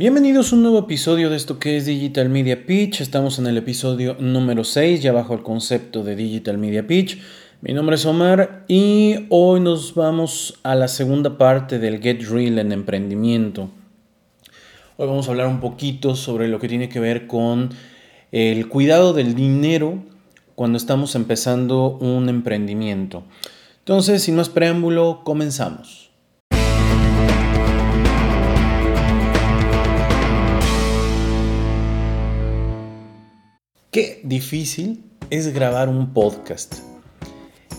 Bienvenidos a un nuevo episodio de esto que es Digital Media Pitch. Estamos en el episodio número 6, ya bajo el concepto de Digital Media Pitch. Mi nombre es Omar y hoy nos vamos a la segunda parte del Get Real en emprendimiento. Hoy vamos a hablar un poquito sobre lo que tiene que ver con el cuidado del dinero cuando estamos empezando un emprendimiento. Entonces, sin más preámbulo, comenzamos. Qué difícil es grabar un podcast.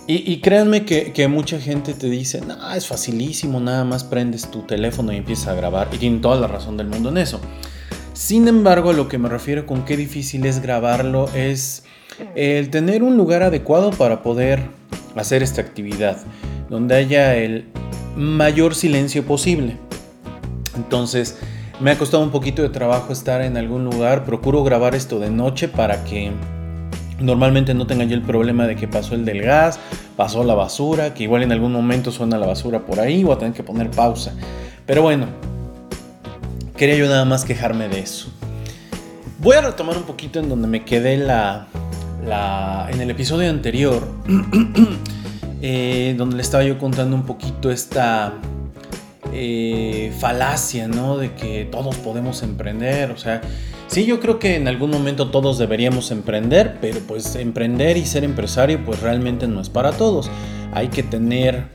Y, créanme que, mucha gente te dice, no, es facilísimo, nada más prendes tu teléfono y empiezas a grabar. Y tienen toda la razón del mundo en eso. Sin embargo, a lo que me refiero con qué difícil es grabarlo es el tener un lugar adecuado para poder hacer esta actividad, donde haya el mayor silencio posible. Entonces, me ha costado un poquito de trabajo estar en algún lugar. Procuro grabar esto de noche para que normalmente no tenga yo el problema de que pasó el del gas, pasó la basura, que igual en algún momento suena la basura por ahí, o a tener que poner pausa. Pero bueno, quería yo nada más quejarme de eso. Voy a retomar un poquito en donde me quedé la, en el episodio anterior, eh, donde le estaba yo contando un poquito esta eh, falacia, ¿no? De que todos podemos emprender, o sea, sí, yo creo que en algún momento todos deberíamos emprender, pero pues emprender y ser empresario pues realmente no es para todos. Hay que tener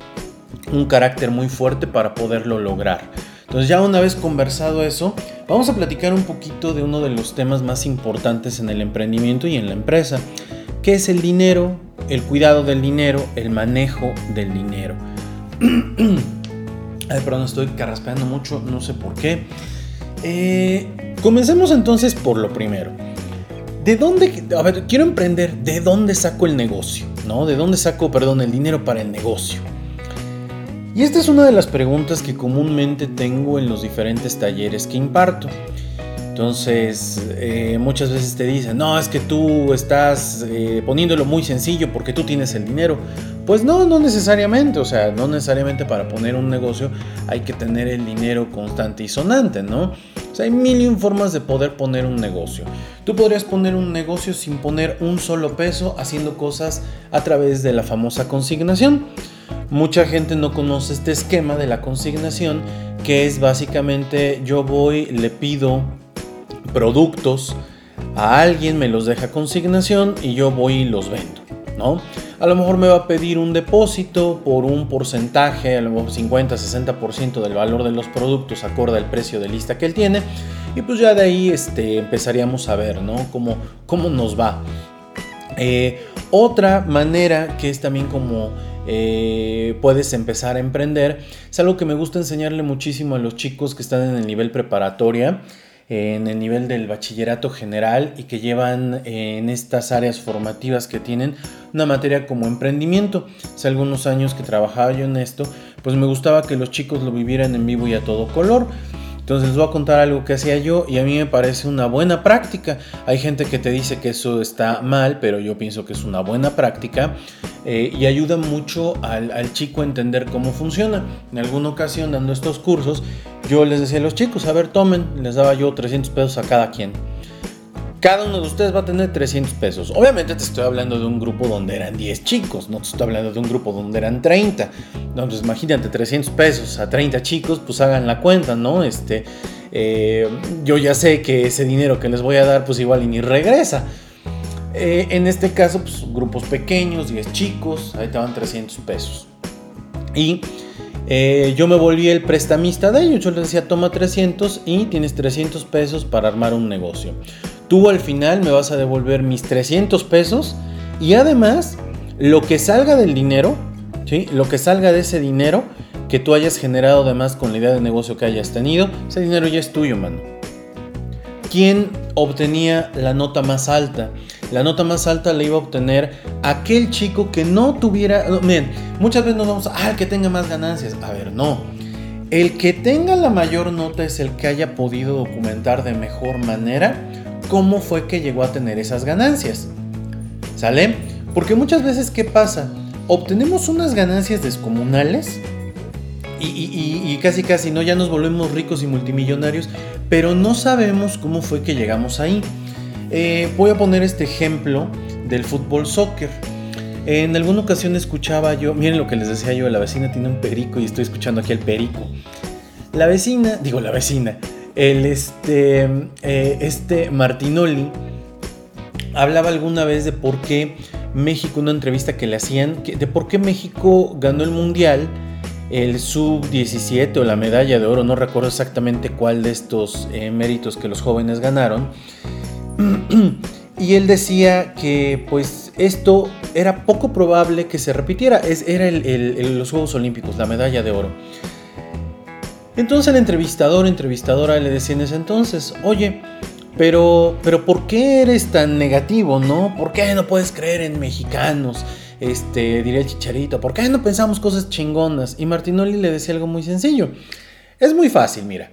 un carácter muy fuerte para poderlo lograr. Entonces ya una vez conversado eso, vamos a platicar un poquito de uno de los temas más importantes en el emprendimiento y en la empresa, que es el dinero, el cuidado del dinero, el manejo del dinero. Ay, perdón, estoy carraspeando mucho, no sé por qué. Eh, comencemos entonces por lo primero. ¿De dónde, quiero emprender, ¿de dónde saco el negocio? ¿No? ¿De dónde saco, perdón, el dinero para el negocio? Y esta es una de las preguntas que comúnmente tengo en los diferentes talleres que imparto. Entonces, eh, muchas veces te dicen, no, es que tú estás eh, poniéndolo muy sencillo porque tú tienes el dinero. Pues no, no necesariamente, o sea, no necesariamente para poner un negocio hay que tener el dinero constante y sonante, ¿no? O sea, hay mil y formas de poder poner un negocio. Tú podrías poner un negocio sin poner un solo peso haciendo cosas a través de la famosa consignación. Mucha gente no conoce este esquema de la consignación, que es básicamente yo voy, le pido productos a alguien, me los deja consignación y yo voy y los vendo, ¿no? A lo mejor me va a pedir un depósito por un porcentaje, a lo mejor 50-60% del valor de los productos acorde al precio de lista que él tiene. Y pues ya de ahí este, empezaríamos a ver, ¿no? Cómo, cómo nos va. Eh, otra manera que es también como eh, puedes empezar a emprender es algo que me gusta enseñarle muchísimo a los chicos que están en el nivel preparatoria en el nivel del bachillerato general y que llevan eh, en estas áreas formativas que tienen una materia como emprendimiento. Hace algunos años que trabajaba yo en esto, pues me gustaba que los chicos lo vivieran en vivo y a todo color. Entonces les voy a contar algo que hacía yo y a mí me parece una buena práctica. Hay gente que te dice que eso está mal, pero yo pienso que es una buena práctica eh, y ayuda mucho al, al, chico a entender cómo funciona. En alguna ocasión dando estos cursos, yo les decía a los chicos, a ver, tomen, les daba yo 300 pesos a cada quien cada uno de ustedes va a tener 300 pesos. Obviamente te estoy hablando de un grupo donde eran 10 chicos, no te estoy hablando de un grupo donde eran 30. Entonces imagínate 300 pesos a 30 chicos, pues hagan la cuenta, ¿no? Este, eh, yo ya sé que ese dinero que les voy a dar, pues igual y ni regresa. Eh, en este caso, pues grupos pequeños, 10 chicos, ahí te van 300 pesos. Y eh, yo me volví el prestamista de ellos. Yo les decía, toma 300 y tienes 300 pesos para armar un negocio. Tú al final me vas a devolver mis 300 pesos y además lo que salga del dinero, ¿sí? lo que salga de ese dinero que tú hayas generado además con la idea de negocio que hayas tenido, ese dinero ya es tuyo, mano. ¿Quién obtenía la nota más alta? La nota más alta la iba a obtener aquel chico que no tuviera... miren, muchas veces nos vamos a... Ah, el que tenga más ganancias. A ver, no. El que tenga la mayor nota es el que haya podido documentar de mejor manera cómo fue que llegó a tener esas ganancias. ¿Sale? Porque muchas veces, ¿qué pasa? Obtenemos unas ganancias descomunales, y, casi casi, ¿no? Ya nos volvemos ricos y multimillonarios, pero no sabemos cómo fue que llegamos ahí. Eh, voy a poner este ejemplo del fútbol soccer. En alguna ocasión escuchaba yo, miren lo que les decía yo, la vecina tiene un perico y estoy escuchando aquí al perico. La vecina, digo la vecina, el este, eh, este Martinoli hablaba alguna vez de por qué México, una entrevista que le hacían, de por qué México ganó el mundial el sub-17 o la medalla de oro, no recuerdo exactamente cuál de estos eh, méritos que los jóvenes ganaron. y él decía que pues esto era poco probable que se repitiera, es, era los Juegos Olímpicos, la medalla de oro. Entonces el entrevistador, entrevistadora le decía en ese entonces, oye, pero, pero ¿por qué eres tan negativo, no? ¿Por qué no puedes creer en mexicanos? este, diría el chicharito, ¿por qué no pensamos cosas chingonas? Y Martinoli le decía algo muy sencillo. Es muy fácil, mira.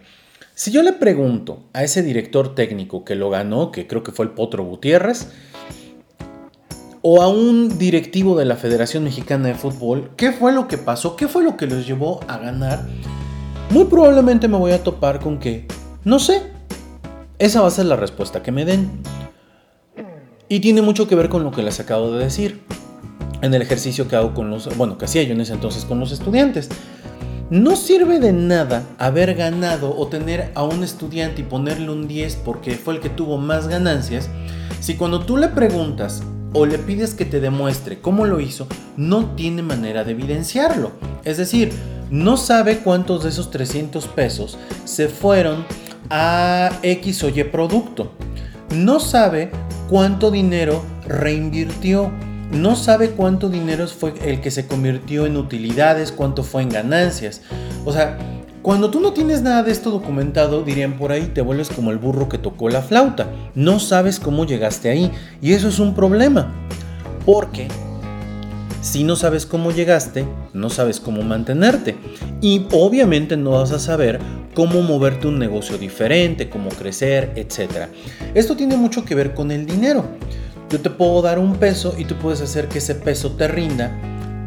Si yo le pregunto a ese director técnico que lo ganó, que creo que fue el Potro Gutiérrez, o a un directivo de la Federación Mexicana de Fútbol, ¿qué fue lo que pasó? ¿Qué fue lo que los llevó a ganar? Muy probablemente me voy a topar con que, no sé. Esa va a ser la respuesta que me den. Y tiene mucho que ver con lo que les acabo de decir en el ejercicio que hago con los, bueno, que hacía yo en ese entonces con los estudiantes. No sirve de nada haber ganado o tener a un estudiante y ponerle un 10 porque fue el que tuvo más ganancias, si cuando tú le preguntas o le pides que te demuestre cómo lo hizo, no tiene manera de evidenciarlo. Es decir, no sabe cuántos de esos 300 pesos se fueron a X o Y producto. No sabe cuánto dinero reinvirtió no sabe cuánto dinero fue el que se convirtió en utilidades, cuánto fue en ganancias. O sea, cuando tú no tienes nada de esto documentado, dirían por ahí, te vuelves como el burro que tocó la flauta. No sabes cómo llegaste ahí. Y eso es un problema. Porque si no sabes cómo llegaste, no sabes cómo mantenerte. Y obviamente no vas a saber cómo moverte un negocio diferente, cómo crecer, etc. Esto tiene mucho que ver con el dinero. Yo te puedo dar un peso y tú puedes hacer que ese peso te rinda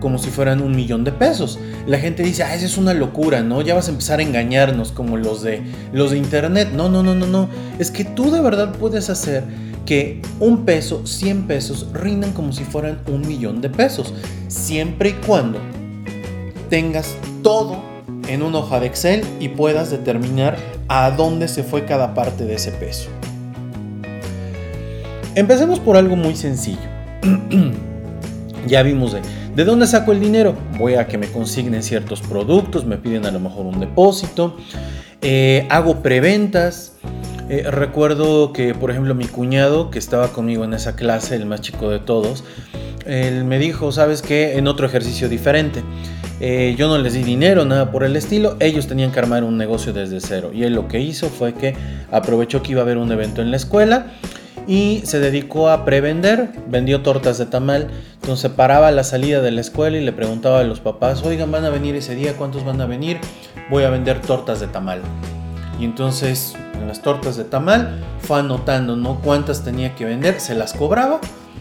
como si fueran un millón de pesos. La gente dice, ah, esa es una locura, ¿no? Ya vas a empezar a engañarnos como los de, los de internet. No, no, no, no, no. Es que tú de verdad puedes hacer que un peso, 100 pesos, rindan como si fueran un millón de pesos. Siempre y cuando tengas todo en una hoja de Excel y puedas determinar a dónde se fue cada parte de ese peso. Empecemos por algo muy sencillo. ya vimos de, de dónde saco el dinero. Voy a que me consignen ciertos productos, me piden a lo mejor un depósito, eh, hago preventas. Eh, recuerdo que, por ejemplo, mi cuñado, que estaba conmigo en esa clase, el más chico de todos, él me dijo, ¿sabes qué? En otro ejercicio diferente. Eh, yo no les di dinero, nada por el estilo. Ellos tenían que armar un negocio desde cero. Y él lo que hizo fue que aprovechó que iba a haber un evento en la escuela y se dedicó a prevender, vendió tortas de tamal, entonces paraba a la salida de la escuela y le preguntaba a los papás, oigan, ¿van a venir ese día? ¿Cuántos van a venir? Voy a vender tortas de tamal. Y entonces en las tortas de tamal fue anotando ¿no? cuántas tenía que vender, se las cobraba,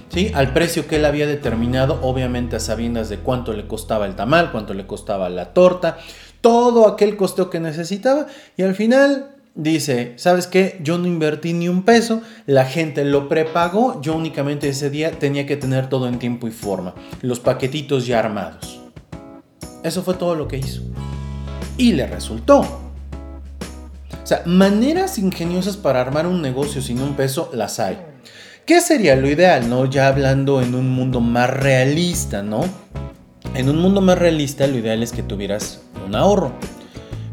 ¿sí? al precio que él había determinado, obviamente a sabiendas de cuánto le costaba el tamal, cuánto le costaba la torta, todo aquel costeo que necesitaba y al final dice, ¿sabes qué? Yo no invertí ni un peso, la gente lo prepagó, yo únicamente ese día tenía que tener todo en tiempo y forma, los paquetitos ya armados. Eso fue todo lo que hizo. Y le resultó. O sea, maneras ingeniosas para armar un negocio sin un peso las hay. ¿Qué sería lo ideal, no? Ya hablando en un mundo más realista, ¿no? En un mundo más realista lo ideal es que tuvieras un ahorro.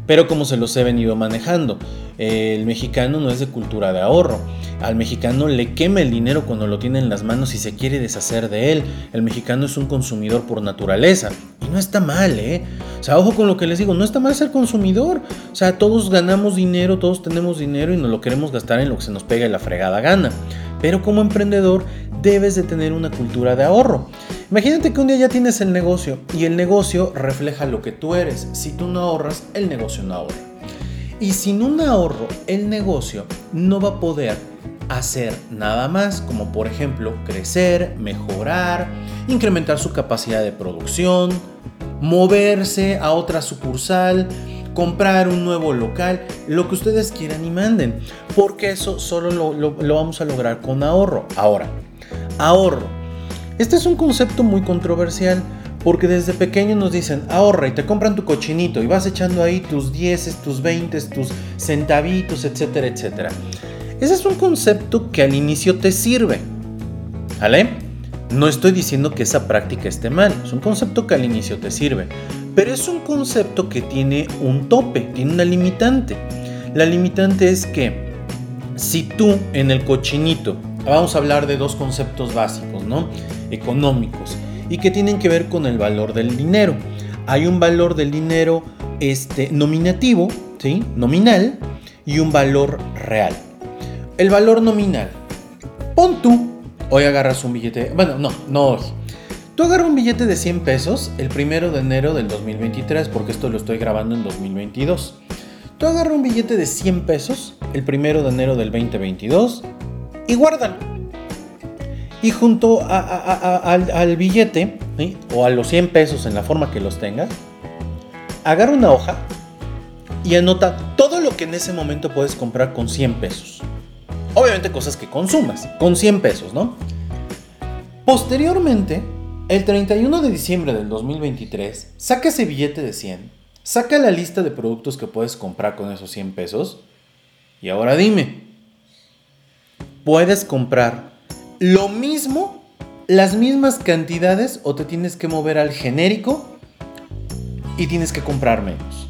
Pero como se los he venido manejando, el mexicano no es de cultura de ahorro. Al mexicano le quema el dinero cuando lo tiene en las manos y se quiere deshacer de él. El mexicano es un consumidor por naturaleza. Y no está mal, ¿eh? O sea, ojo con lo que les digo, no está mal ser consumidor. O sea, todos ganamos dinero, todos tenemos dinero y nos lo queremos gastar en lo que se nos pega y la fregada gana. Pero como emprendedor debes de tener una cultura de ahorro. Imagínate que un día ya tienes el negocio y el negocio refleja lo que tú eres. Si tú no ahorras, el negocio no ahorra. Y sin un ahorro, el negocio no va a poder hacer nada más, como por ejemplo crecer, mejorar, incrementar su capacidad de producción, moverse a otra sucursal, comprar un nuevo local, lo que ustedes quieran y manden, porque eso solo lo, lo vamos a lograr con ahorro. Ahora, ahorro. Este es un concepto muy controversial porque desde pequeño nos dicen, ahorra y te compran tu cochinito y vas echando ahí tus 10, tus 20, tus centavitos, etcétera, etcétera. Ese es un concepto que al inicio te sirve. ¿Vale? No estoy diciendo que esa práctica esté mal, es un concepto que al inicio te sirve, pero es un concepto que tiene un tope, tiene una limitante. La limitante es que si tú en el cochinito, vamos a hablar de dos conceptos básicos, ¿no? Económicos y que tienen que ver con el valor del dinero. Hay un valor del dinero este, nominativo, ¿sí? nominal, y un valor real. El valor nominal. Pon tú, hoy agarras un billete, bueno, no, no hoy. Tú agarras un billete de 100 pesos el primero de enero del 2023, porque esto lo estoy grabando en 2022. Tú agarras un billete de 100 pesos el primero de enero del 2022 y guárdalo y junto al, billete o a los 100 pesos en la forma que los tengas, agarra una hoja y anota todo lo que en ese momento puedes comprar con 100 pesos. Obviamente cosas que consumas, con 100 pesos, ¿no? Posteriormente, el 31 de diciembre del 2023, saca ese billete de 100, saca la lista de productos que puedes comprar con esos 100 pesos y ahora dime, ¿puedes comprar lo mismo, las mismas cantidades o te tienes que mover al genérico y tienes que comprar menos.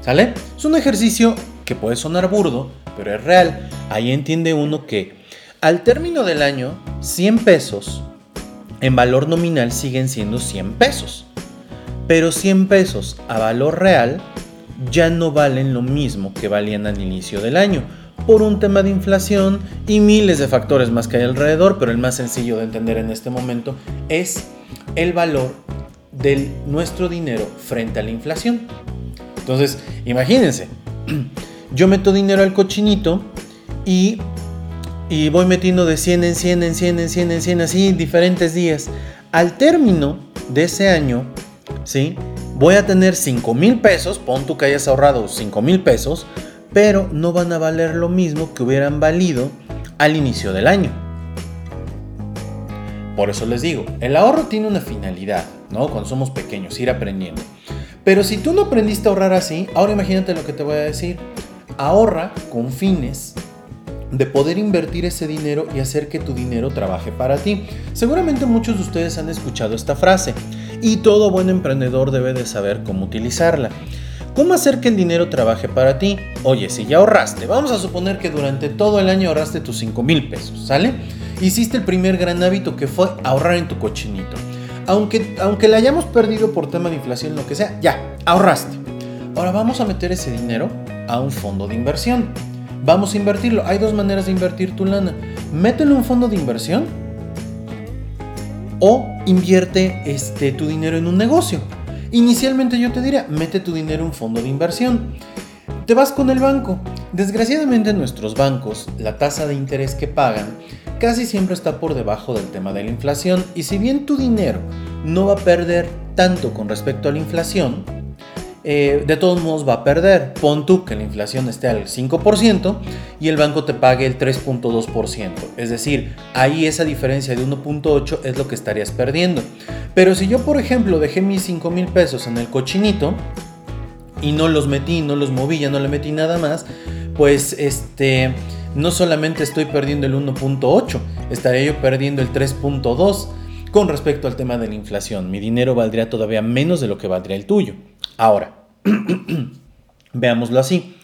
¿Sale? Es un ejercicio que puede sonar burdo, pero es real. Ahí entiende uno que al término del año, 100 pesos en valor nominal siguen siendo 100 pesos. Pero 100 pesos a valor real ya no valen lo mismo que valían al inicio del año por un tema de inflación y miles de factores más que hay alrededor, pero el más sencillo de entender en este momento es el valor de nuestro dinero frente a la inflación. Entonces, imagínense, yo meto dinero al cochinito y, y voy metiendo de 100 en 100, en 100, en 100, en 100, así diferentes días. Al término de ese año, ¿sí? Voy a tener 5 mil pesos, pon tú que hayas ahorrado 5 mil pesos, pero no van a valer lo mismo que hubieran valido al inicio del año. Por eso les digo, el ahorro tiene una finalidad, ¿no? Cuando somos pequeños, ir aprendiendo. Pero si tú no aprendiste a ahorrar así, ahora imagínate lo que te voy a decir. Ahorra con fines de poder invertir ese dinero y hacer que tu dinero trabaje para ti. Seguramente muchos de ustedes han escuchado esta frase y todo buen emprendedor debe de saber cómo utilizarla. ¿Cómo hacer que el dinero trabaje para ti? Oye, si ya ahorraste, vamos a suponer que durante todo el año ahorraste tus 5 mil pesos, ¿sale? Hiciste el primer gran hábito que fue ahorrar en tu cochinito. Aunque, aunque la hayamos perdido por tema de inflación, lo que sea, ya, ahorraste. Ahora vamos a meter ese dinero a un fondo de inversión. Vamos a invertirlo. Hay dos maneras de invertir tu lana. Mételo en un fondo de inversión o invierte este, tu dinero en un negocio. Inicialmente yo te diría, mete tu dinero en un fondo de inversión. Te vas con el banco. Desgraciadamente en nuestros bancos, la tasa de interés que pagan casi siempre está por debajo del tema de la inflación y si bien tu dinero no va a perder tanto con respecto a la inflación, eh, de todos modos va a perder. Pon tú que la inflación esté al 5% y el banco te pague el 3.2%. Es decir, ahí esa diferencia de 1.8 es lo que estarías perdiendo. Pero si yo, por ejemplo, dejé mis 5 mil pesos en el cochinito y no los metí, no los moví, ya no le metí nada más, pues este, no solamente estoy perdiendo el 1.8, estaría yo perdiendo el 3.2 con respecto al tema de la inflación. Mi dinero valdría todavía menos de lo que valdría el tuyo. Ahora, veámoslo así.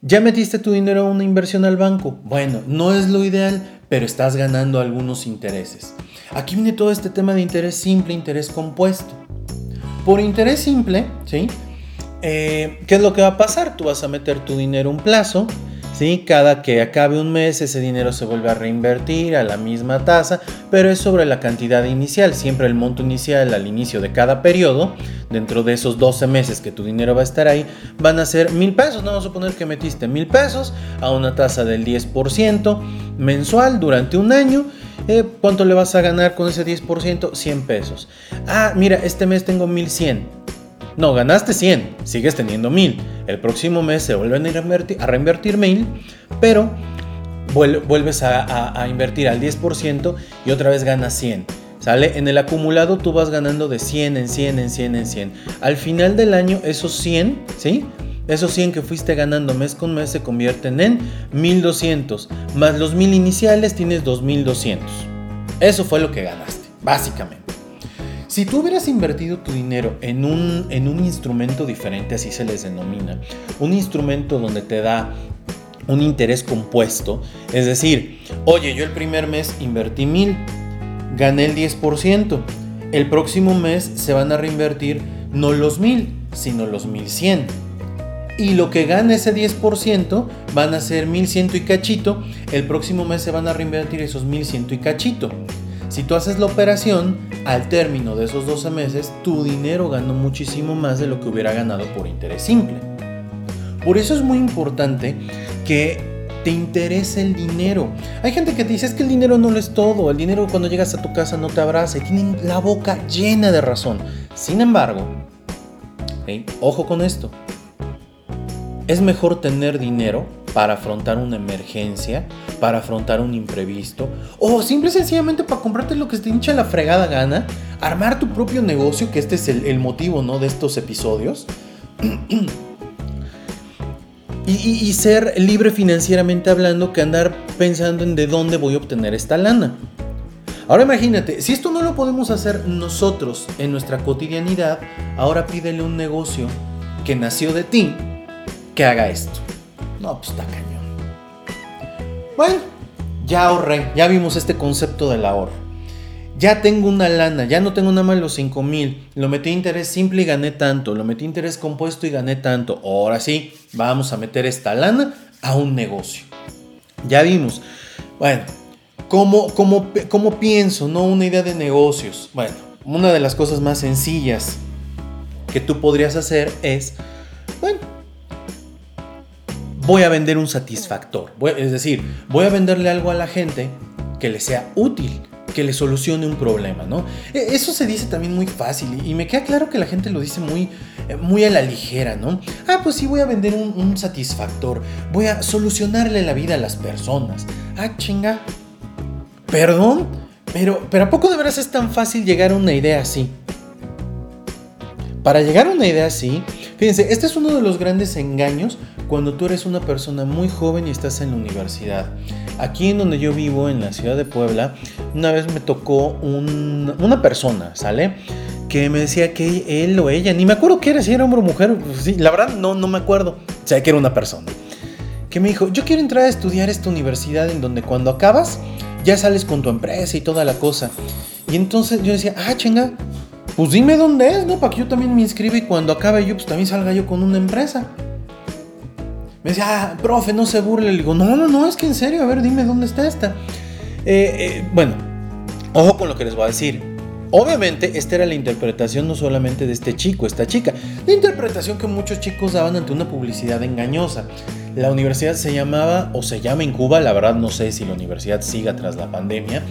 ¿Ya metiste tu dinero a una inversión al banco? Bueno, no es lo ideal, pero estás ganando algunos intereses. Aquí viene todo este tema de interés simple, interés compuesto. Por interés simple, ¿sí? Eh, ¿Qué es lo que va a pasar? Tú vas a meter tu dinero un plazo, ¿sí? Cada que acabe un mes ese dinero se vuelve a reinvertir a la misma tasa, pero es sobre la cantidad inicial, siempre el monto inicial al inicio de cada periodo dentro de esos 12 meses que tu dinero va a estar ahí, van a ser mil pesos. No vamos a suponer que metiste mil pesos a una tasa del 10% mensual durante un año. Eh, ¿Cuánto le vas a ganar con ese 10%? 100 pesos. Ah, mira, este mes tengo 1100. No, ganaste 100, sigues teniendo 1000. El próximo mes se vuelven a reinvertir, a reinvertir 1000, pero vuelves a, a invertir al 10% y otra vez ganas 100. ¿Sale? En el acumulado tú vas ganando de 100 en 100 en 100 en 100. Al final del año esos 100, ¿sí? Esos 100 que fuiste ganando mes con mes se convierten en 1200. Más los 1000 iniciales tienes 2200. Eso fue lo que ganaste, básicamente. Si tú hubieras invertido tu dinero en un, en un instrumento diferente, así se les denomina, un instrumento donde te da un interés compuesto, es decir, oye, yo el primer mes invertí 1000 gané el 10%. El próximo mes se van a reinvertir no los 1000, sino los 1100. Y lo que gane ese 10% van a ser 1100 y cachito. El próximo mes se van a reinvertir esos 1100 y cachito. Si tú haces la operación, al término de esos 12 meses, tu dinero ganó muchísimo más de lo que hubiera ganado por interés simple. Por eso es muy importante que te interesa el dinero. Hay gente que te dice es que el dinero no lo es todo, el dinero cuando llegas a tu casa no te abraza y tienen la boca llena de razón. Sin embargo, ojo con esto, es mejor tener dinero para afrontar una emergencia, para afrontar un imprevisto, o simple y sencillamente para comprarte lo que te hincha la fregada gana, armar tu propio negocio, que este es el, motivo ¿no? de estos episodios. y, ser libre financieramente hablando que andar pensando en de dónde voy a obtener esta lana. Ahora imagínate, si esto no lo podemos hacer nosotros en nuestra cotidianidad, ahora pídele un negocio que nació de ti que haga esto. No, pues está cañón. Bueno, ya ahorré, ya vimos este concepto del ahorro ya tengo una lana, ya no tengo nada más los 5 mil, lo metí interés simple y gané tanto, lo metí interés compuesto y gané tanto. Ahora sí, vamos a meter esta lana a un negocio. Ya vimos. Bueno, ¿cómo, cómo, cómo pienso? No una idea de negocios. Bueno, una de las cosas más sencillas que tú podrías hacer es, bueno, voy a vender un satisfactor. es decir, voy a venderle algo a la gente que le sea útil que le solucione un problema, ¿no? E, eso se dice también muy fácil y me queda claro que la gente lo dice muy, eh, muy a la ligera, ¿no? Ah, pues sí, voy a vender un, satisfactor, voy a solucionarle la vida a las personas. Ah, chinga. Perdón, pero, pero ¿a poco de veras es tan fácil llegar a una idea así? Para llegar a una idea así, fíjense, este es uno de los grandes engaños cuando tú eres una persona muy joven y estás en la universidad. Aquí en donde yo vivo, en la ciudad de Puebla, una vez me tocó una persona, ¿sale? Que me decía que él o ella, ni me acuerdo qué era, si era hombre o mujer, sí, la verdad no, no me acuerdo, o sea, que era una persona. Que me dijo, yo quiero entrar a estudiar esta universidad en donde cuando acabas ya sales con tu empresa y toda la cosa. Y entonces yo decía, ah, chinga, pues dime dónde es, ¿no? Para que yo también me inscriba y cuando acabe yo, pues también salga yo con una empresa. Me decía, ah, profe, no se burle. Le digo, no, no, no, es que en serio, a ver, dime dónde está esta. Eh, eh, bueno, ojo con lo que les voy a decir. Obviamente, esta era la interpretación no solamente de este chico, esta chica, la interpretación que muchos chicos daban ante una publicidad engañosa. La universidad se llamaba, o se llama en Cuba, la verdad no sé si la universidad siga tras la pandemia,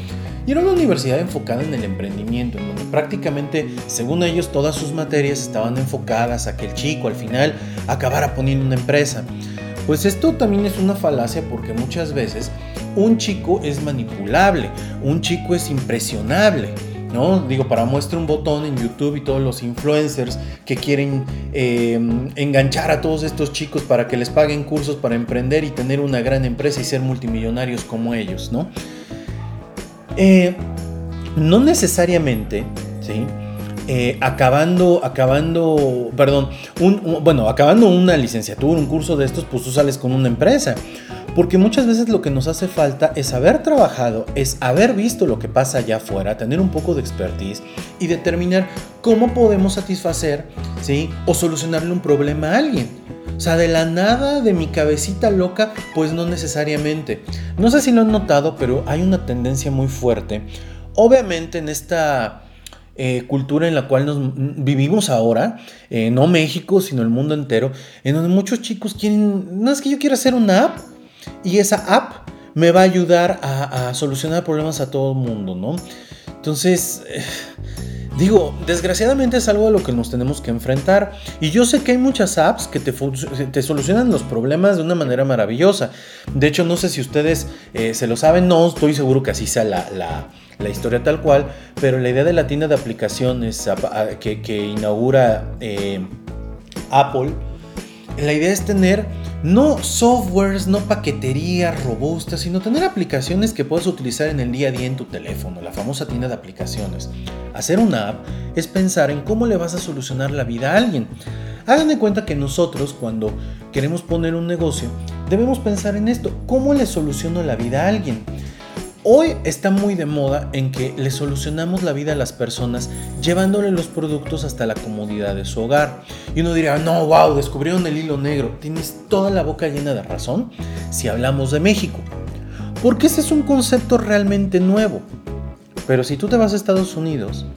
y era una universidad enfocada en el emprendimiento, en donde prácticamente, según ellos, todas sus materias estaban enfocadas a que el chico al final acabara poniendo una empresa. Pues esto también es una falacia porque muchas veces un chico es manipulable, un chico es impresionable. ¿No? Digo, para muestra un botón en YouTube y todos los influencers que quieren em, enganchar a todos estos chicos para que les paguen cursos para emprender y tener una gran empresa y ser multimillonarios como ellos, ¿no? Eh, no necesariamente, ¿sí? Eh, acabando, acabando, perdón, bueno, acabando una licenciatura, un curso de estos, pues tú sales con una empresa. Porque muchas veces lo que nos hace falta es haber trabajado, es haber visto lo que pasa allá afuera, tener un poco de expertise y determinar cómo podemos satisfacer, ¿sí? O solucionarle un problema a alguien. O sea, de la nada, de mi cabecita loca, pues no necesariamente. No sé si lo han notado, pero hay una tendencia muy fuerte. Obviamente en esta eh, cultura en la cual nos vivimos ahora, eh, no México, sino el mundo entero, en donde muchos chicos quieren, no es que yo quiero hacer una app y esa app me va a ayudar a, solucionar problemas a todo el mundo, ¿no? Entonces, eh, digo, desgraciadamente es algo a lo que nos tenemos que enfrentar. Y yo sé que hay muchas apps que te, te solucionan los problemas de una manera maravillosa. De hecho, no sé si ustedes se lo saben, no estoy seguro que así sea la historia tal cual, pero la idea de la tienda de aplicaciones que, inaugura eh, Apple, la idea es tener no softwares, no paqueterías robustas, sino tener aplicaciones que puedas utilizar en el día a día en tu teléfono, la famosa tienda de aplicaciones. Hacer una app es pensar en cómo le vas a solucionar la vida a alguien. Hagan de cuenta que nosotros cuando queremos poner un negocio, debemos pensar en esto, ¿cómo le soluciono la vida a alguien? Hoy está muy de moda en que le solucionamos la vida a las personas llevándole los productos hasta la comodidad de su hogar. Y uno dirá, no, wow, descubrieron el hilo negro. Tienes toda la boca llena de razón si hablamos de México. Porque ese es un concepto realmente nuevo. Pero si tú te vas a Estados Unidos,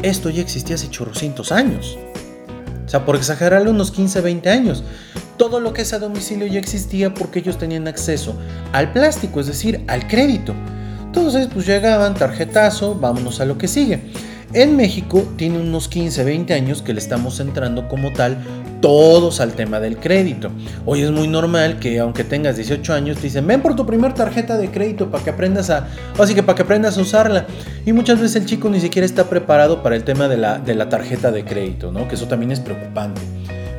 esto ya existía hace chorrocientos años. O sea, por exagerarle unos 15, 20 años todo lo que es a domicilio ya existía porque ellos tenían acceso al plástico, es decir, al crédito. Entonces, pues llegaban, tarjetazo, vámonos a lo que sigue. En México tiene unos 15, 20 años que le estamos entrando como tal todos al tema del crédito. Hoy es muy normal que aunque tengas 18 años te dicen, ven por tu primer tarjeta de crédito para que aprendas a, así que para que aprendas a usarla. Y muchas veces el chico ni siquiera está preparado para el tema de la, de la tarjeta de crédito, ¿no? Que eso también es preocupante.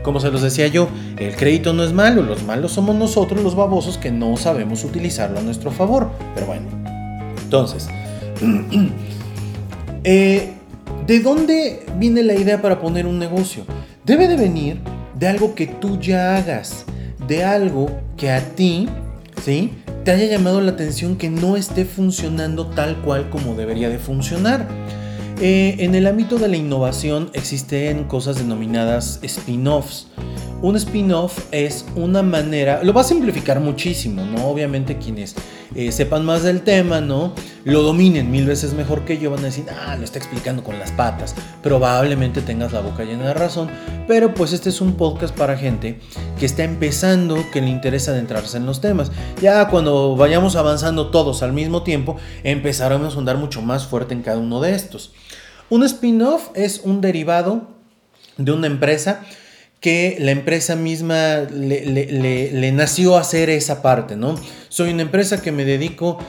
Como se los decía yo, el crédito no es malo, los malos somos nosotros los babosos que no sabemos utilizarlo a nuestro favor. Pero bueno, entonces, eh, ¿de dónde viene la idea para poner un negocio? Debe de venir de algo que tú ya hagas, de algo que a ti, ¿sí? Te haya llamado la atención que no esté funcionando tal cual como debería de funcionar. Eh, en el ámbito de la innovación existen cosas denominadas spin-offs. Un spin-off es una manera, lo va a simplificar muchísimo, ¿no? Obviamente quienes eh, sepan más del tema, ¿no? Lo dominen mil veces mejor que yo, van a decir, ah, lo está explicando con las patas. Probablemente tengas la boca llena de razón, pero pues este es un podcast para gente que está empezando, que le interesa adentrarse en los temas. Ya cuando vayamos avanzando todos al mismo tiempo, empezaremos a andar mucho más fuerte en cada uno de estos. Un spin-off es un derivado de una empresa que la empresa misma le, nació a hacer esa parte, ¿no? Soy una empresa que me dedico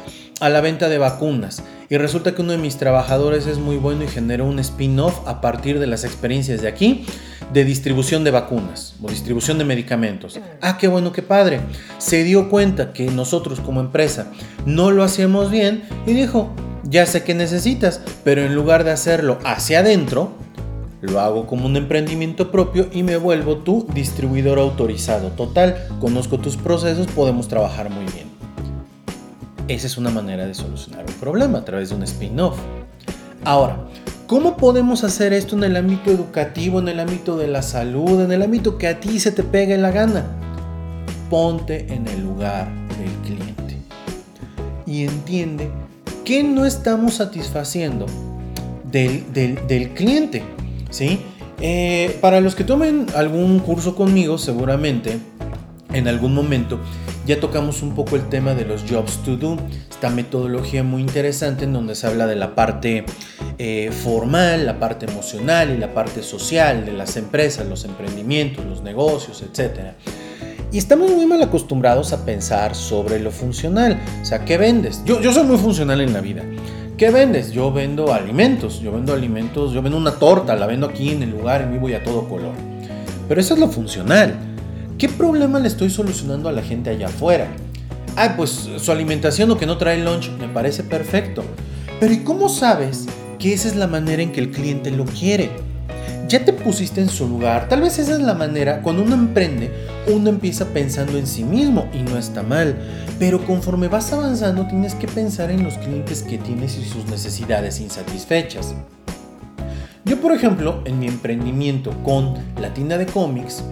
a la venta de vacunas y resulta que uno de mis trabajadores es muy bueno y generó un spin-off a partir de las experiencias de aquí de distribución de vacunas o distribución de medicamentos. Ah, qué bueno, qué padre. Se dio cuenta que nosotros como empresa no lo hacíamos bien y dijo, ya sé que necesitas, pero en lugar de hacerlo hacia adentro, lo hago como un emprendimiento propio y me vuelvo tu distribuidor autorizado. Total, conozco tus procesos, podemos trabajar muy bien. Esa es una manera de solucionar un problema a través de un spin-off. Ahora, ¿cómo podemos hacer esto en el ámbito educativo, en el ámbito de la salud, en el ámbito que a ti se te pegue la gana? Ponte en el lugar del cliente y entiende ¿qué no estamos satisfaciendo del, cliente? ¿Sí? Eh, para los que tomen algún curso conmigo, seguramente en algún momento ya tocamos un poco el tema de los jobs to do, esta metodología muy interesante en donde se habla de la parte eh, formal, la parte emocional y la parte social de las empresas, los emprendimientos, los negocios, etcétera. Y estamos muy mal acostumbrados a pensar sobre lo funcional. O sea, ¿qué vendes? Yo soy muy funcional en la vida. ¿Qué vendes? Yo vendo alimentos. Yo vendo alimentos. Yo vendo una torta. La vendo aquí en el lugar en vivo y a todo color. Pero eso es lo funcional. ¿Qué problema le estoy solucionando a la gente allá afuera? Ah, pues su alimentación o que no trae lunch. Me parece perfecto. Pero ¿y cómo sabes que esa es la manera en que el cliente lo quiere? Ya te pusiste en su lugar. Tal vez esa es la manera, cuando uno emprende, uno empieza pensando en sí mismo y no está mal. Pero conforme vas avanzando, tienes que pensar en los clientes que tienes y sus necesidades insatisfechas. Yo, por ejemplo, en mi emprendimiento con la tienda de cómics,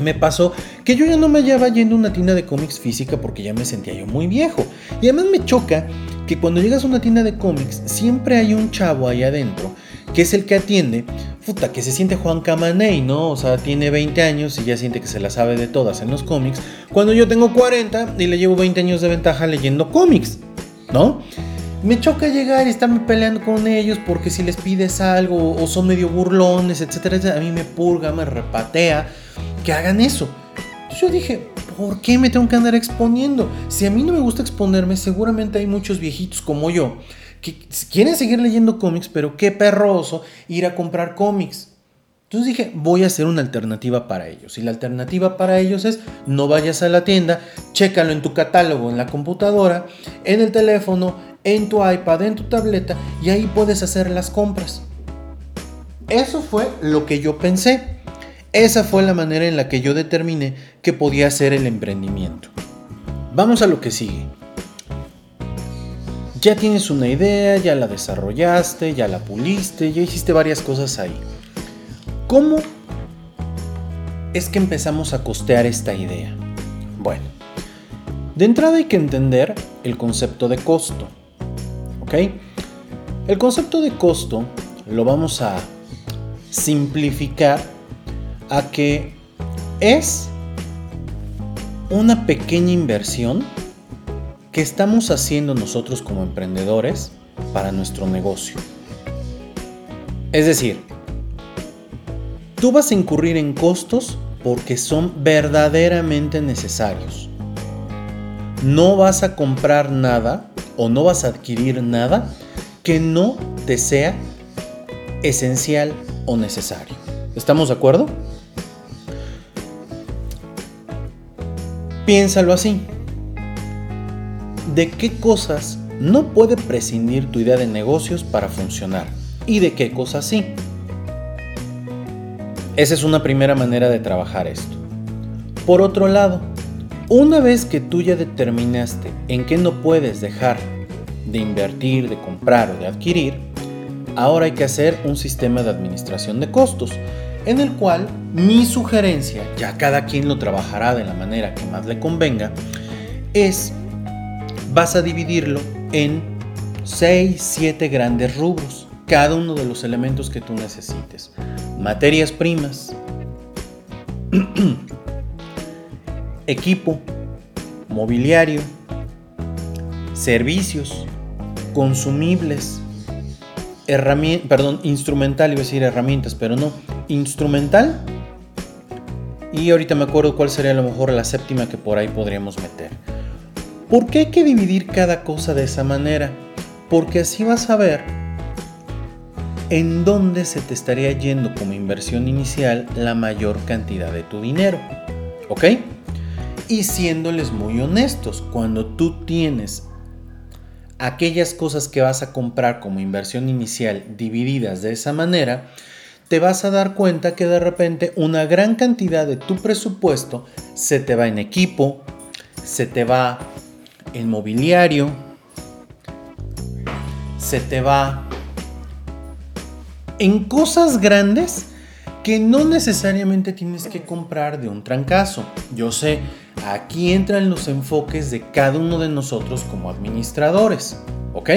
me pasó que yo ya no me hallaba yendo a una tienda de cómics física porque ya me sentía yo muy viejo. Y además me choca que cuando llegas a una tienda de cómics siempre hay un chavo ahí adentro que es el que atiende, puta, que se siente Juan Camaney, ¿no? O sea, tiene 20 años y ya siente que se la sabe de todas en los cómics, cuando yo tengo 40 y le llevo 20 años de ventaja leyendo cómics, ¿no? Me choca llegar y estarme peleando con ellos porque si les pides algo o son medio burlones, etcétera, a mí me purga, me repatea que hagan eso. yo dije, ¿por qué me tengo que andar exponiendo? Si a mí no me gusta exponerme, seguramente hay muchos viejitos como yo que quieren seguir leyendo cómics, pero qué perroso ir a comprar cómics. Entonces dije, voy a hacer una alternativa para ellos. Y la alternativa para ellos es, no vayas a la tienda, chécalo en tu catálogo, en la computadora, en el teléfono, en tu iPad, en tu tableta, y ahí puedes hacer las compras. Eso fue lo que yo pensé. Esa fue la manera en la que yo determiné que podía hacer el emprendimiento. Vamos a lo que sigue. Ya tienes una idea, ya la desarrollaste, ya la puliste, ya hiciste varias cosas ahí. ¿Cómo es que empezamos a costear esta idea? Bueno, de entrada hay que entender el concepto de costo. ¿Ok? El concepto de costo lo vamos a simplificar a que es una pequeña inversión que estamos haciendo nosotros como emprendedores para nuestro negocio. Es decir, tú vas a incurrir en costos porque son verdaderamente necesarios. No vas a comprar nada o no vas a adquirir nada que no te sea esencial o necesario. ¿Estamos de acuerdo? Piénsalo así. ¿De qué cosas no puede prescindir tu idea de negocios para funcionar? ¿Y de qué cosas sí? Esa es una primera manera de trabajar esto. Por otro lado, una vez que tú ya determinaste en qué no puedes dejar de invertir, de comprar o de adquirir, ahora hay que hacer un sistema de administración de costos en el cual mi sugerencia, ya cada quien lo trabajará de la manera que más le convenga, es vas a dividirlo en 6, 7 grandes rubros, cada uno de los elementos que tú necesites. Materias primas, equipo, mobiliario, servicios, consumibles, perdón, instrumental, iba a decir herramientas, pero no, instrumental. Y ahorita me acuerdo cuál sería a lo mejor la séptima que por ahí podríamos meter. ¿Por qué hay que dividir cada cosa de esa manera? Porque así vas a ver en dónde se te estaría yendo como inversión inicial la mayor cantidad de tu dinero. ¿Ok? Y siéndoles muy honestos, cuando tú tienes aquellas cosas que vas a comprar como inversión inicial divididas de esa manera, te vas a dar cuenta que de repente una gran cantidad de tu presupuesto se te va en equipo, se te va en mobiliario, se te va en cosas grandes que no necesariamente tienes que comprar de un trancazo. Yo sé, aquí entran los enfoques de cada uno de nosotros como administradores, ¿ok?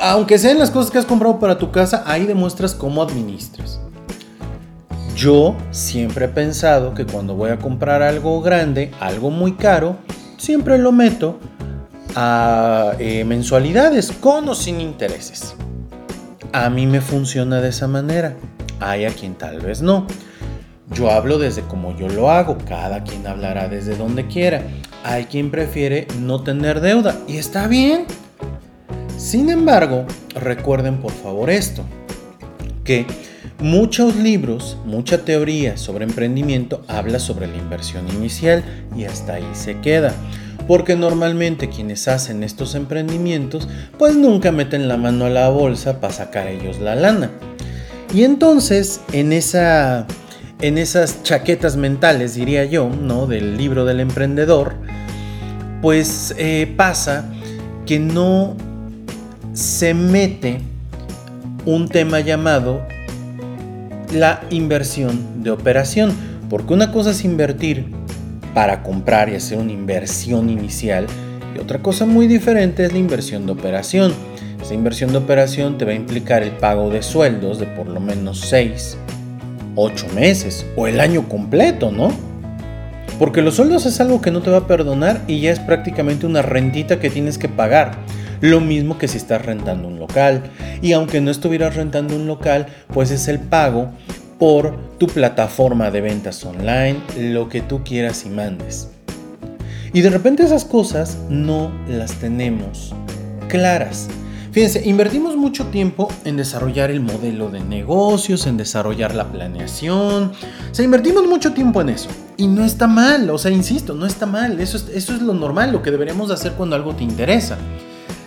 aunque sean las cosas que has comprado para tu casa, ahí demuestras cómo administras. Yo siempre he pensado que cuando voy a comprar algo grande, algo muy caro, siempre lo meto a eh, mensualidades con o sin intereses. A mí me funciona de esa manera. Hay a quien tal vez no. Yo hablo desde como yo lo hago, cada quien hablará desde donde quiera. Hay quien prefiere no tener deuda y está bien. Sin embargo, recuerden por favor esto, que muchos libros, mucha teoría sobre emprendimiento habla sobre la inversión inicial y hasta ahí se queda. Porque normalmente quienes hacen estos emprendimientos pues nunca meten la mano a la bolsa para sacar ellos la lana. Y entonces en esa en esas chaquetas mentales, diría yo, ¿no? Del libro del emprendedor, pues eh, pasa que no se mete un tema llamado la inversión de operación. Porque una cosa es invertir para comprar y hacer una inversión inicial y otra cosa muy diferente es la inversión de operación. Esa inversión de operación te va a implicar el pago de sueldos de por lo menos 6, 8 meses o el año completo, ¿no? Porque los sueldos es algo que no te va a perdonar y ya es prácticamente una rentita que tienes que pagar. Lo mismo que si estás rentando un local. Y aunque no estuvieras rentando un local, pues es el pago por tu plataforma de ventas online, lo que tú quieras y mandes. Y de repente esas cosas no las tenemos claras. Fíjense, invertimos mucho tiempo en desarrollar el modelo de negocios, en desarrollar la planeación. O sea, invertimos mucho tiempo en eso. Y no está mal, o sea, insisto, no está mal. Eso es, eso es lo normal, lo que deberíamos hacer cuando algo te interesa.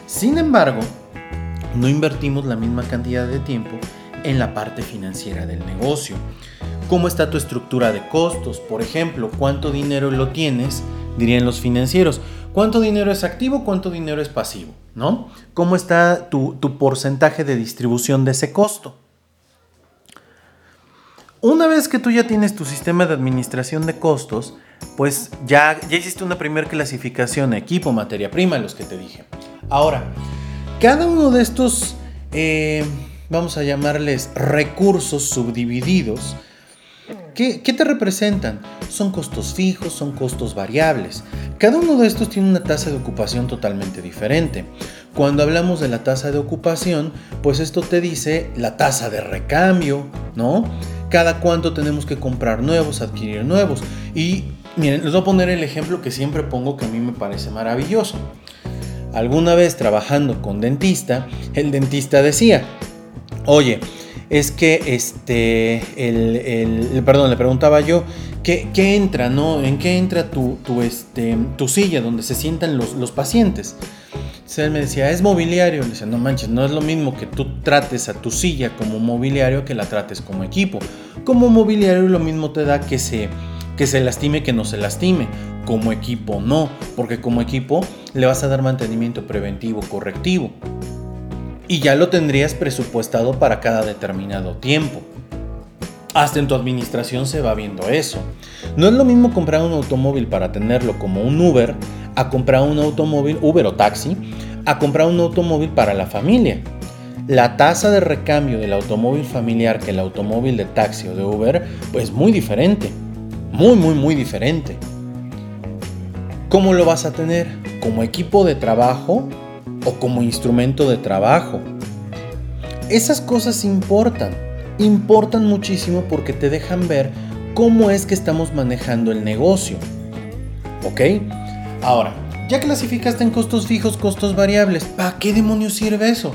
Sin embargo, no invertimos la misma cantidad de tiempo en la parte financiera del negocio. ¿Cómo está tu estructura de costos? Por ejemplo, ¿cuánto dinero lo tienes? Dirían los financieros. ¿Cuánto dinero es activo? ¿Cuánto dinero es pasivo? ¿No? ¿Cómo está tu, porcentaje de distribución de ese costo? Una vez que tú ya tienes tu sistema de administración de costos, pues ya, ya hiciste una primera clasificación, equipo, materia prima, los que te dije. Ahora, cada uno de estos, eh, vamos a llamarles recursos subdivididos, ¿Qué, te representan? Son costos fijos, son costos variables. Cada uno de estos tiene una tasa de ocupación totalmente diferente. Cuando hablamos de la tasa de ocupación, pues esto te dice la tasa de recambio, ¿no? Cada cuánto tenemos que comprar nuevos, adquirir nuevos. Y miren, les voy a poner el ejemplo que siempre pongo que a mí me parece maravilloso. Alguna vez trabajando con dentista, el dentista decía, oye, es que este, el, perdón, le preguntaba yo, ¿qué, entra, no? ¿En qué entra tu, tu, este, tu silla donde se sientan los, los pacientes? Entonces él me decía, es mobiliario. Le decía, no manches, no es lo mismo que tú trates a tu silla como mobiliario que la trates como equipo. Como mobiliario lo mismo te da que se, que se lastime que no se lastime. Como equipo no, porque como equipo le vas a dar mantenimiento preventivo correctivo y ya lo tendrías presupuestado para cada determinado tiempo. Hasta en tu administración se va viendo eso. No es lo mismo comprar un automóvil para tenerlo como un Uber a comprar un automóvil, Uber o taxi, a comprar un automóvil para la familia. La tasa de recambio del automóvil familiar que el automóvil de taxi o de Uber, pues muy diferente. Muy, muy, muy diferente. ¿Cómo lo vas a tener? ¿Como equipo de trabajo o como instrumento de trabajo. Esas cosas importan, importan muchísimo porque te dejan ver cómo es que estamos manejando el negocio. ¿Ok? Ahora, ya clasificaste en costos fijos, costos variables. ¿Para qué demonios sirve eso?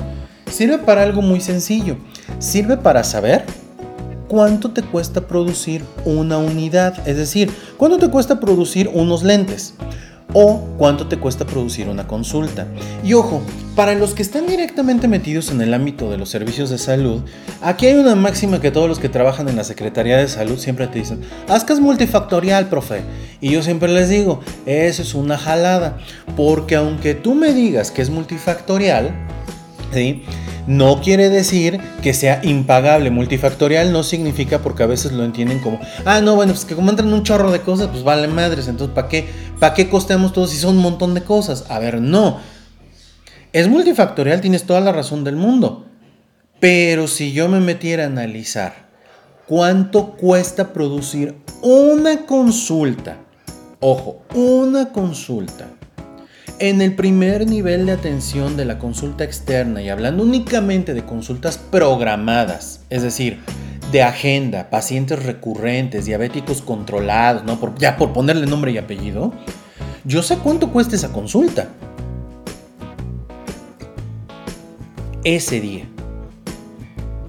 Sirve para algo muy sencillo. Sirve para saber cuánto te cuesta producir una unidad. Es decir, cuánto te cuesta producir unos lentes o cuánto te cuesta producir una consulta. Y ojo, para los que están directamente metidos en el ámbito de los servicios de salud, aquí hay una máxima que todos los que trabajan en la Secretaría de Salud siempre te dicen, que es multifactorial, profe. Y yo siempre les digo, eso es una jalada, porque aunque tú me digas que es multifactorial, ¿sí? No quiere decir que sea impagable. Multifactorial no significa porque a veces lo entienden como, ah, no, bueno, pues que como entran un chorro de cosas, pues vale madres. Entonces, ¿para qué, ¿para qué costeamos todo si son un montón de cosas? A ver, no. Es multifactorial, tienes toda la razón del mundo. Pero si yo me metiera a analizar cuánto cuesta producir una consulta, ojo, una consulta en el primer nivel de atención de la consulta externa y hablando únicamente de consultas programadas, es decir, de agenda, pacientes recurrentes, diabéticos controlados, ya por ponerle nombre y apellido, yo sé cuánto cuesta esa consulta. Ese día.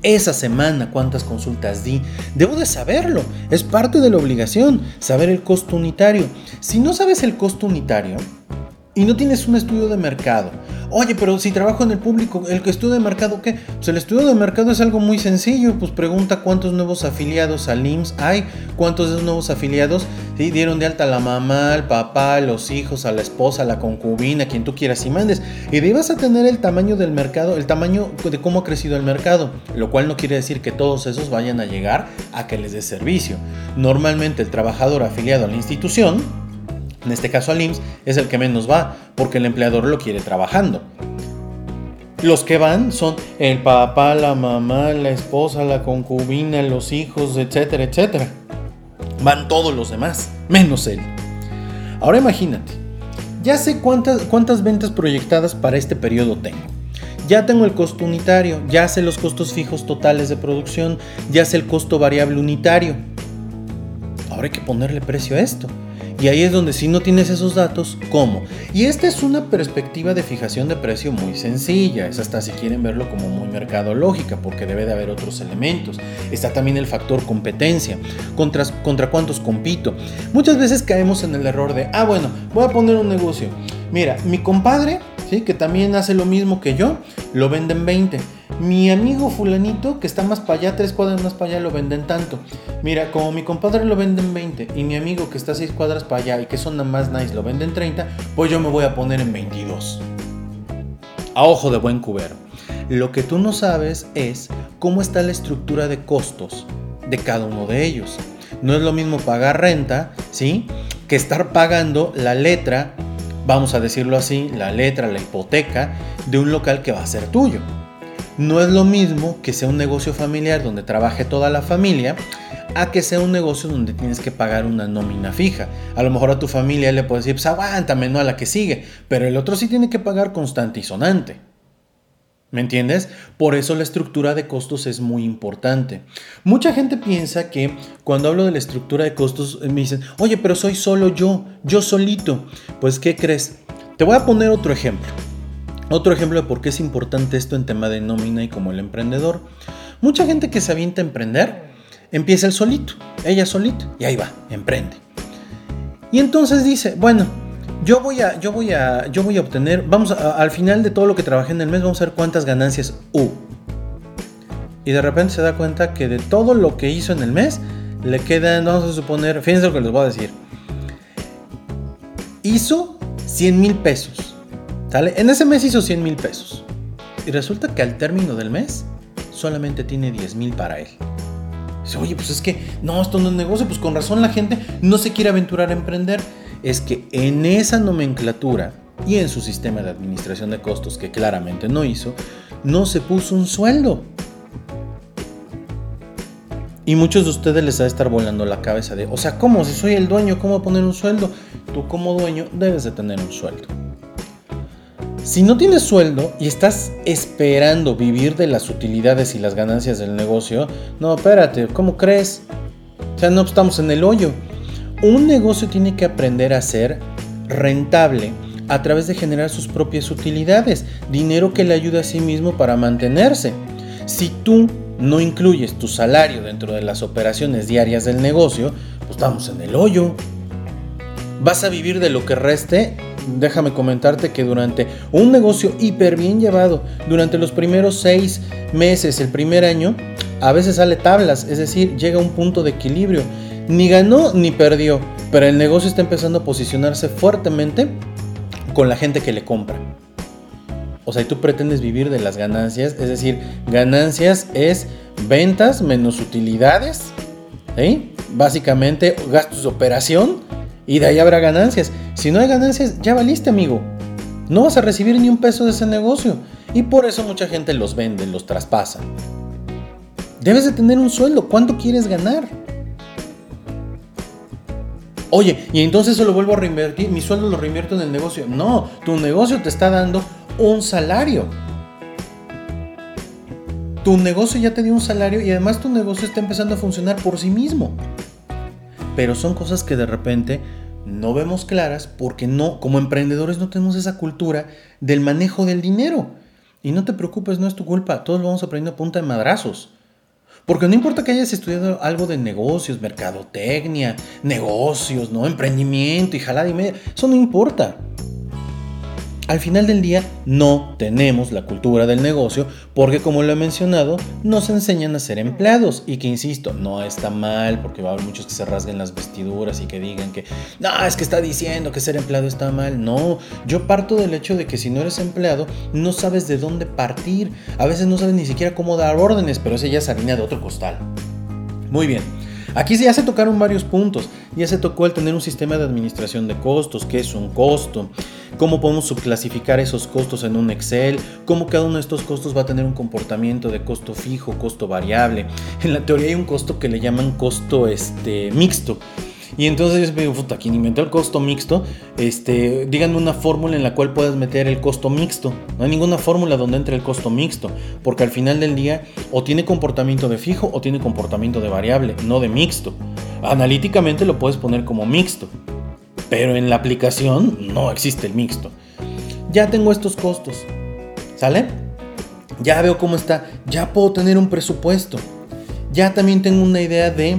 Esa semana, cuántas consultas di. Debo de saberlo. Es parte de la obligación, saber el costo unitario. Si no sabes el costo unitario, y no tienes un estudio de mercado Oye, pero si trabajo en el público, el estudio de mercado, ¿qué? Pues el estudio de mercado es algo muy sencillo. Pues pregunta cuántos nuevos afiliados al IMSS hay, cuántos de esos nuevos afiliados ¿sí? dieron de alta a la mamá, al papá, a los hijos, a la esposa, a la concubina, a quien tú quieras y mandes. Y de vas a tener el tamaño del mercado, el tamaño de cómo ha crecido el mercado. Lo cual no quiere decir que todos esos vayan a llegar a que les dé servicio. Normalmente el trabajador afiliado a la institución en este caso al IMSS, es el que menos va, porque el empleador lo quiere trabajando. Los que van son el papá, la mamá, la esposa, la concubina, los hijos, etcétera, etcétera. Van todos los demás, menos él. Ahora imagínate, ya sé cuántas, cuántas ventas proyectadas para este periodo tengo. Ya tengo el costo unitario, ya sé los costos fijos totales de producción, ya sé el costo variable unitario. Ahora hay que ponerle precio a esto. Y ahí es donde si no tienes esos datos, ¿cómo? Y esta es una perspectiva de fijación de precio muy sencilla, es hasta si quieren verlo como muy mercadológica, porque debe de haber otros elementos. Está también el factor competencia, contra, contra cuántos compito. Muchas veces caemos en el error de, ah, bueno, voy a poner un negocio. Mira, mi compadre, que también hace lo mismo que yo, lo venden 20 mi amigo fulanito, que está más para allá, tres cuadras más para allá, lo venden tanto. Mira, como mi compadre lo venden 20 y mi amigo que está seis cuadras para allá y que son más nice lo venden 30, pues yo me voy a poner en 22. A ojo de buen cubero. Lo que tú no sabes es cómo está la estructura de costos de cada uno de ellos. No es lo mismo pagar renta, ¿sí? Que estar pagando la letra, vamos a decirlo así, la letra, la hipoteca de un local que va a ser tuyo. No es lo mismo que sea un negocio familiar donde trabaje toda la familia a que sea un negocio donde tienes que pagar una nómina fija. A lo mejor a tu familia le puedes decir, pues aguántame, no a la que sigue, pero el otro sí tiene que pagar constante y sonante. ¿Me entiendes? Por eso la estructura de costos es muy importante. Mucha gente piensa que cuando hablo de la estructura de costos me dicen, oye, pero soy solo yo, yo solito. Pues, ¿qué crees? Te voy a poner otro ejemplo. Otro ejemplo de por qué es importante esto en tema de nómina y como el emprendedor. Mucha gente que se avienta a emprender empieza el solito, ella solita, y ahí va, emprende. Y entonces dice, bueno, yo voy a, yo voy a, yo voy a obtener, vamos al final de todo lo que trabajé en el mes, vamos a ver cuántas ganancias hubo. Y de repente se da cuenta que de todo lo que hizo en el mes, le quedan, vamos a suponer, fíjense lo que les voy a decir. Hizo 100 mil pesos en ese mes hizo 100 mil pesos. Y resulta que al término del mes solamente tiene 10 mil para él. Dice, oye, pues es que no, esto no es negocio. Pues con razón la gente no se quiere aventurar a emprender. Es que en esa nomenclatura y en su sistema de administración de costos, que claramente no hizo, no se puso un sueldo. Y muchos de ustedes les va a estar volando la cabeza de, o sea, ¿cómo? Si soy el dueño, ¿cómo poner un sueldo? Tú como dueño debes de tener un sueldo. Si no tienes sueldo y estás esperando vivir de las utilidades y las ganancias del negocio, no, espérate, ¿cómo crees? O sea, no estamos en el hoyo. Un negocio tiene que aprender a ser rentable a través de generar sus propias utilidades, dinero que le ayude a sí mismo para mantenerse. Si tú no incluyes tu salario dentro de las operaciones diarias del negocio, pues estamos en el hoyo. Vas a vivir de lo que reste déjame comentarte que durante un negocio hiper bien llevado, durante los primeros seis meses, el primer año, a veces sale tablas, es decir, llega a un punto de equilibrio. Ni ganó ni perdió, pero el negocio está empezando a posicionarse fuertemente con la gente que le compra. O sea, y tú pretendes vivir de las ganancias, es decir, ganancias es ventas menos utilidades, básicamente gastos de operación y de ahí habrá ganancias. Si no hay ganancias, ya valiste, amigo. No vas a recibir ni un peso de ese negocio. Y por eso mucha gente los vende, los traspasa. Debes de tener un sueldo. ¿Cuánto quieres ganar? Oye, y entonces eso lo vuelvo a reinvertir. Mi sueldo lo reinvierto en el negocio. No, tu negocio te está dando un salario. Tu negocio ya te dio un salario y además tu negocio está empezando a funcionar por sí mismo pero son cosas que de repente no vemos claras porque no, como emprendedores no tenemos esa cultura del manejo del dinero. Y no te preocupes, no es tu culpa, todos lo vamos aprendiendo a punta de madrazos. Porque no importa que hayas estudiado algo de negocios, mercadotecnia, negocios, ¿no? Emprendimiento y jalada y media, eso no importa. Al final del día no tenemos la cultura del negocio porque como lo he mencionado, nos enseñan a ser empleados y que insisto, no está mal porque va a haber muchos que se rasguen las vestiduras y que digan que no, es que está diciendo que ser empleado está mal. No, yo parto del hecho de que si no eres empleado, no sabes de dónde partir. A veces no sabes ni siquiera cómo dar órdenes, pero ese ya es harina de otro costal. Muy bien. Aquí ya se tocaron varios puntos. Ya se tocó el tener un sistema de administración de costos, qué es un costo, cómo podemos subclasificar esos costos en un Excel, cómo cada uno de estos costos va a tener un comportamiento de costo fijo, costo variable. En la teoría hay un costo que le llaman costo este, mixto y entonces me digo, puta, quien inventó el costo mixto, este, díganme una fórmula en la cual puedas meter el costo mixto. No hay ninguna fórmula donde entre el costo mixto, porque al final del día o tiene comportamiento de fijo o tiene comportamiento de variable, no de mixto. Analíticamente lo puedes poner como mixto, pero en la aplicación no existe el mixto. Ya tengo estos costos, ¿sale? Ya veo cómo está, ya puedo tener un presupuesto. Ya también tengo una idea de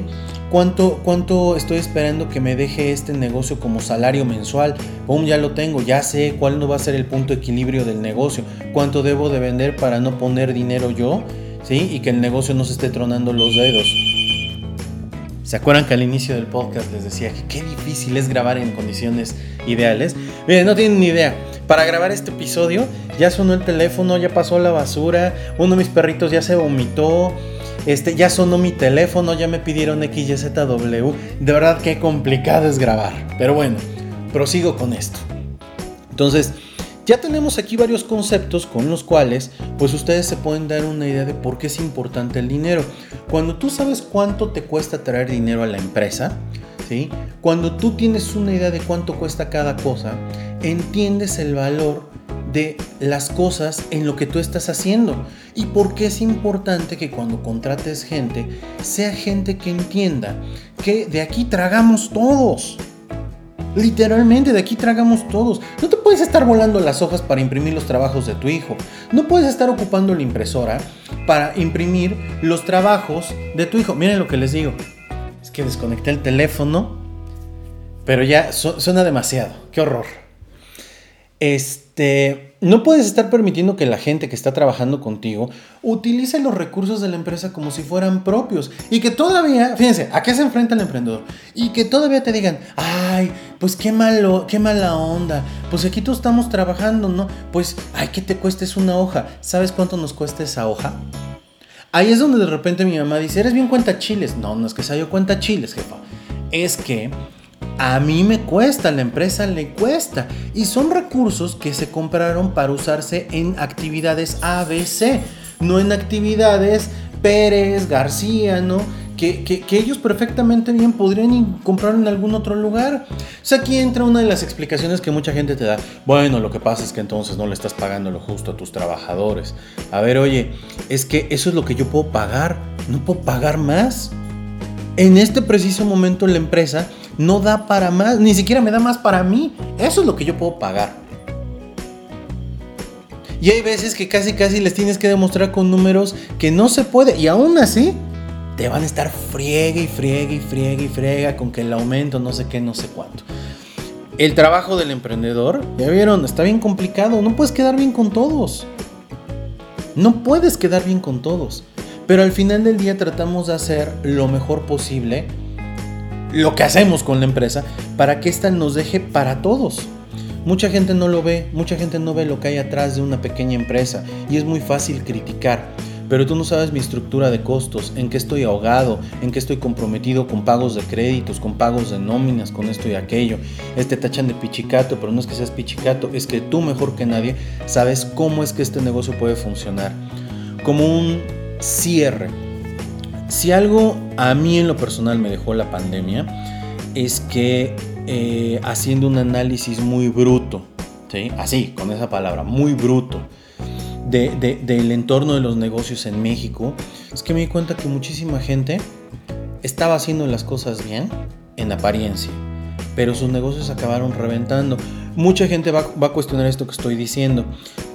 ¿Cuánto, ¿Cuánto estoy esperando que me deje este negocio como salario mensual? Pum, ya lo tengo, ya sé cuál no va a ser el punto de equilibrio del negocio, cuánto debo de vender para no poner dinero yo, ¿sí? Y que el negocio no se esté tronando los dedos. ¿Se acuerdan que al inicio del podcast les decía que qué difícil es grabar en condiciones ideales? Miren, no tienen ni idea. Para grabar este episodio ya sonó el teléfono, ya pasó la basura, uno de mis perritos ya se vomitó, este, ya sonó mi teléfono, ya me pidieron XYZW. De verdad que complicado es grabar. Pero bueno, prosigo con esto. Entonces, ya tenemos aquí varios conceptos con los cuales pues ustedes se pueden dar una idea de por qué es importante el dinero. Cuando tú sabes cuánto te cuesta traer dinero a la empresa, ¿sí? Cuando tú tienes una idea de cuánto cuesta cada cosa, entiendes el valor de las cosas en lo que tú estás haciendo. Y por qué es importante que cuando contrates gente, sea gente que entienda que de aquí tragamos todos. Literalmente, de aquí tragamos todos. No te puedes estar volando las hojas para imprimir los trabajos de tu hijo. No puedes estar ocupando la impresora para imprimir los trabajos de tu hijo. Miren lo que les digo. Es que desconecté el teléfono, pero ya suena demasiado. Qué horror. Este, no puedes estar permitiendo que la gente que está trabajando contigo utilice los recursos de la empresa como si fueran propios y que todavía, fíjense, ¿a qué se enfrenta el emprendedor? Y que todavía te digan, ay, pues qué malo, qué mala onda, pues aquí todos estamos trabajando, ¿no? Pues, ay, que te cuestes una hoja, ¿sabes cuánto nos cuesta esa hoja? Ahí es donde de repente mi mamá dice, eres bien cuenta chiles. No, no es que sea yo cuenta chiles, jefa. Es que a mí me cuesta, a la empresa le cuesta. Y son recursos que se compraron para usarse en actividades ABC, no en actividades Pérez, García, ¿no? Que, ellos perfectamente bien podrían comprar en algún otro lugar. O sea, aquí entra una de las explicaciones que mucha gente te da. Bueno, lo que pasa es que entonces no le estás pagando lo justo a tus trabajadores. A ver, oye, es que eso es lo que yo puedo pagar. No puedo pagar más. En este preciso momento la empresa no da para más, ni siquiera me da más para mí. Eso es lo que yo puedo pagar. Y hay veces que casi casi les tienes que demostrar con números que no se puede. Y aún así, te van a estar friegue y friegue y friegue y friega con que el aumento no sé qué, no sé cuánto. El trabajo del emprendedor, ya vieron, está bien complicado. No puedes quedar bien con todos. No puedes quedar bien con todos. Pero al final del día tratamos de hacer lo mejor posible lo que hacemos con la empresa para que ésta nos deje para todos. Mucha gente no lo ve, mucha gente no ve lo que hay atrás de una pequeña empresa y es muy fácil criticar. Pero tú no sabes mi estructura de costos, en qué estoy ahogado, en qué estoy comprometido con pagos de créditos, con pagos de nóminas, con esto y aquello. Este tachan de pichicato, pero no es que seas pichicato, es que tú mejor que nadie sabes cómo es que este negocio puede funcionar. Como un cierre si algo a mí en lo personal me dejó la pandemia, es que eh, haciendo un análisis muy bruto, ¿sí? así, con esa palabra, muy bruto, del entorno de los negocios en México, es que me di cuenta que muchísima gente estaba haciendo las cosas bien, en apariencia, pero sus negocios acabaron reventando. Mucha gente va, a cuestionar esto que estoy diciendo,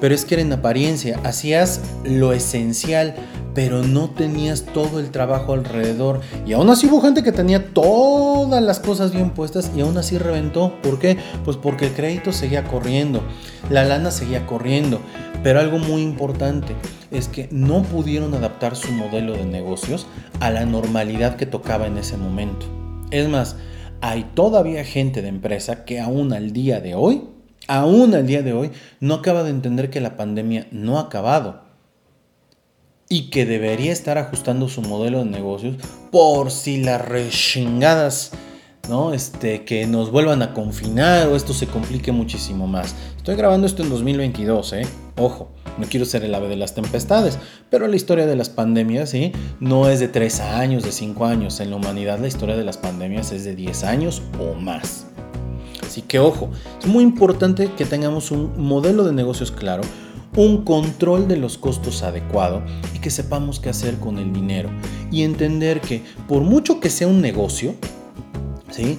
pero es que era en apariencia, hacías lo esencial, pero no tenías todo el trabajo alrededor. Y aún así hubo gente que tenía todas las cosas bien puestas y aún así reventó. ¿Por qué? Pues porque el crédito seguía corriendo, la lana seguía corriendo. Pero algo muy importante es que no pudieron adaptar su modelo de negocios a la normalidad que tocaba en ese momento. Es más, hay todavía gente de empresa que aún al día de hoy, aún al día de hoy, no acaba de entender que la pandemia no ha acabado y que debería estar ajustando su modelo de negocios por si las rechingadas, ¿no? Este, que nos vuelvan a confinar o esto se complique muchísimo más. Estoy grabando esto en 2022, ¿eh? Ojo, no quiero ser el ave de las tempestades, pero la historia de las pandemias, ¿sí? No es de 3 años, de 5 años. En la humanidad la historia de las pandemias es de 10 años o más. Así que ojo, es muy importante que tengamos un modelo de negocios claro, un control de los costos adecuado y que sepamos qué hacer con el dinero y entender que por mucho que sea un negocio, ¿sí?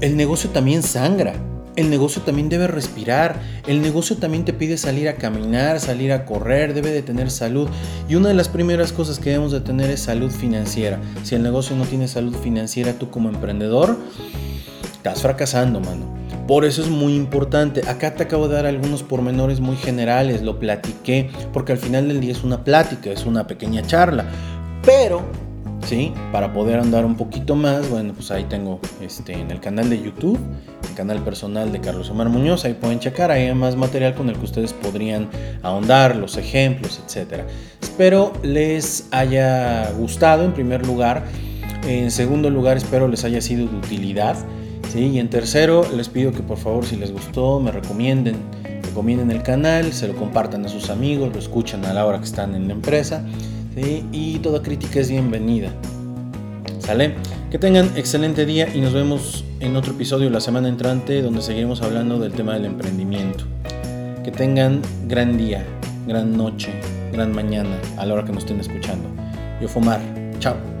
El negocio también sangra. El negocio también debe respirar, el negocio también te pide salir a caminar, salir a correr, debe de tener salud. Y una de las primeras cosas que debemos de tener es salud financiera. Si el negocio no tiene salud financiera, tú como emprendedor, estás fracasando, mano. Por eso es muy importante. Acá te acabo de dar algunos pormenores muy generales, lo platiqué, porque al final del día es una plática, es una pequeña charla. Pero, ¿sí? Para poder andar un poquito más, bueno, pues ahí tengo este, en el canal de YouTube, el canal personal de Carlos Omar Muñoz, ahí pueden checar, ahí hay más material con el que ustedes podrían ahondar, los ejemplos, etc. Espero les haya gustado en primer lugar. En segundo lugar, espero les haya sido de utilidad. Y en tercero, les pido que por favor, si les gustó, me recomienden, recomienden el canal, se lo compartan a sus amigos, lo escuchan a la hora que están en la empresa. Y toda crítica es bienvenida. ¿Sale? Que tengan excelente día y nos vemos en otro episodio la semana entrante donde seguiremos hablando del tema del emprendimiento. Que tengan gran día, gran noche, gran mañana a la hora que nos estén escuchando. Yo Fumar. Chao.